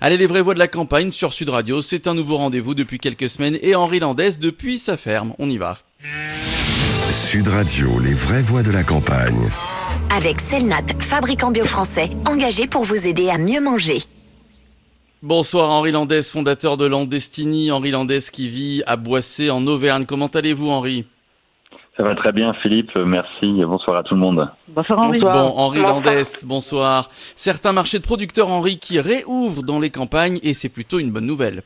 Allez, les vraies voix de la campagne sur Sud Radio, c'est un nouveau rendez-vous depuis quelques semaines et Henri Landès depuis sa ferme. On y va. Sud Radio, les vraies voix de la campagne. Avec Selnat, fabricant bio français, engagé pour vous aider à mieux manger. Bonsoir Henri Landès, fondateur de Landestini. Henri Landès qui vit à Boissé en Auvergne. Comment allez-vous Henri? Ça va très bien, Philippe. Merci. Bonsoir à tout le monde. Bonsoir, Henri. Bon, Henri Landès, bonsoir. Certains marchés de producteurs, Henri, qui réouvrent dans les campagnes et c'est plutôt une bonne nouvelle.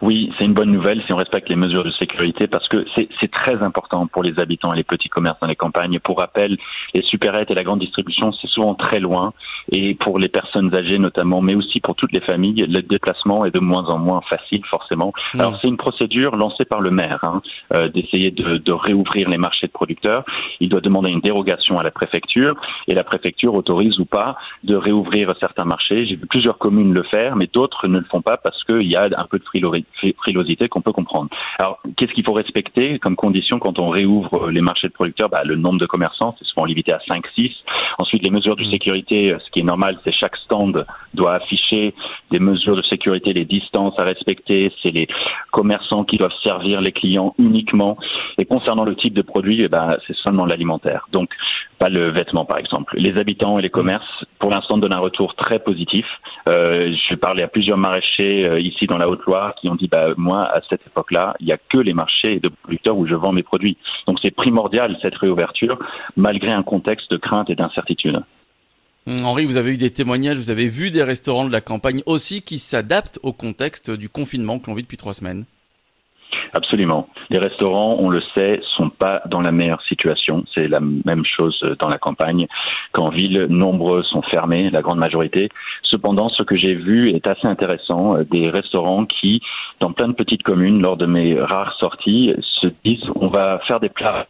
Oui, c'est une bonne nouvelle si on respecte les mesures de sécurité parce que c'est très important pour les habitants et les petits commerces dans les campagnes. Pour rappel, les supérettes et la grande distribution, c'est souvent très loin et pour les personnes âgées notamment, mais aussi pour toutes les familles, le déplacement est de moins en moins facile forcément. Hmm. Alors c'est une procédure lancée par le maire hein, euh, d'essayer de, de réouvrir les marchés de producteurs. Il doit demander une dérogation à la préfecture et la préfecture autorise ou pas de réouvrir certains marchés. J'ai vu plusieurs communes le faire, mais d'autres ne le font pas parce qu'il y a un peu de frilosité qu'on peut comprendre. Alors, qu'est-ce qu'il faut respecter comme condition quand on réouvre les marchés de producteurs? Bah, Le nombre de commerçants, c'est souvent limité à 5-6. Ensuite, les mesures de mm. sécurité, ce qui est normal, c'est chaque stand doit afficher des mesures de sécurité, les distances à respecter, c'est les commerçants qui doivent servir les clients uniquement. Et concernant le type de produit, eh ben, c'est seulement l'alimentaire. Donc, pas le vêtement, par exemple. Les habitants et les commerces, pour l'instant, donnent un retour très positif. Euh, je parlais à plusieurs maraîchers euh, ici dans la Haute-Loire qui ont dit, bah, moi, à cette époque-là, il n'y a que les marchés de producteurs où je vends mes produits. Donc, c'est primordial, cette réouverture, malgré un contexte de crainte et d'incertitude. Hum, Henri, vous avez eu des témoignages, vous avez vu des restaurants de la campagne aussi qui s'adaptent au contexte du confinement que l'on vit depuis trois semaines. Absolument. Les restaurants, on le sait, sont pas dans la meilleure situation. C'est la même chose dans la campagne qu'en ville. Nombreux sont fermés, la grande majorité. Cependant, ce que j'ai vu est assez intéressant. Des restaurants qui, dans plein de petites communes, lors de mes rares sorties, se disent on va faire des plats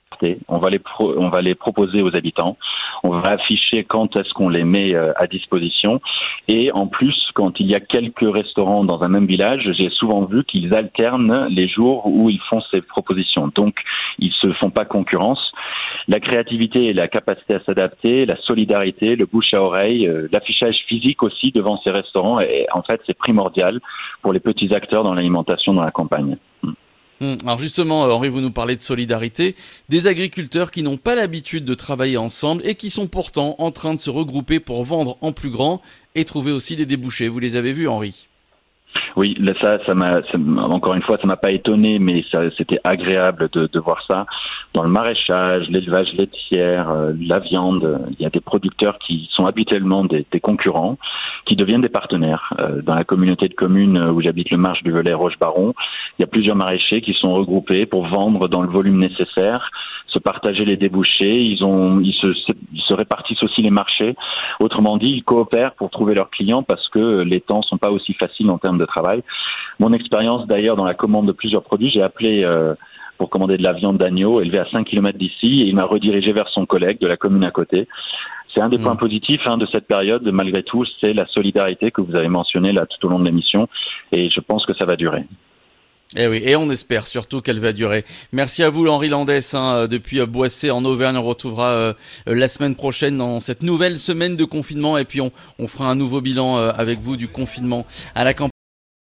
on va les on va les proposer aux habitants, on va afficher quand est-ce qu'on les met euh, à disposition et en plus quand il y a quelques restaurants dans un même village, j'ai souvent vu qu'ils alternent les jours où ils font ces propositions. Donc ils se font pas concurrence. La créativité et la capacité à s'adapter, la solidarité, le bouche à oreille, euh, l'affichage physique aussi devant ces restaurants, et en fait c'est primordial pour les petits acteurs dans l'alimentation dans la campagne. Hum, alors justement, euh, Henri, vous nous parlez de solidarité, des agriculteurs qui n'ont pas l'habitude de travailler ensemble et qui sont pourtant en train de se regrouper pour vendre en plus grand et trouver aussi des débouchés. Vous les avez vus, Henri? Oui, ça, ça m'a, encore une fois, ça m'a pas étonné, mais c'était agréable de, de, voir ça. Dans le maraîchage, l'élevage laitière, euh, la viande, il y a des producteurs qui sont habituellement des, des concurrents, qui deviennent des partenaires. Euh, dans la communauté de communes où j'habite, le Marche du Velay, Roche-Baron, il y a plusieurs maraîchers qui sont regroupés pour vendre dans le volume nécessaire, se partager les débouchés. Ils ont, ils se, ils se répartissent aussi les marchés. Autrement dit, ils coopèrent pour trouver leurs clients parce que les temps sont pas aussi faciles en termes de travail. Mon expérience d'ailleurs dans la commande de plusieurs produits, j'ai appelé euh, pour commander de la viande d'agneau élevée à 5 km d'ici et il m'a redirigé vers son collègue de la commune à côté. C'est un des mmh. points positifs hein, de cette période, malgré tout, c'est la solidarité que vous avez mentionnée là tout au long de l'émission et je pense que ça va durer. Eh oui, et on espère surtout qu'elle va durer. Merci à vous, Henri Landès, hein, depuis Boissé en Auvergne. On retrouvera euh, la semaine prochaine dans cette nouvelle semaine de confinement, et puis on, on fera un nouveau bilan euh, avec vous du confinement à la campagne.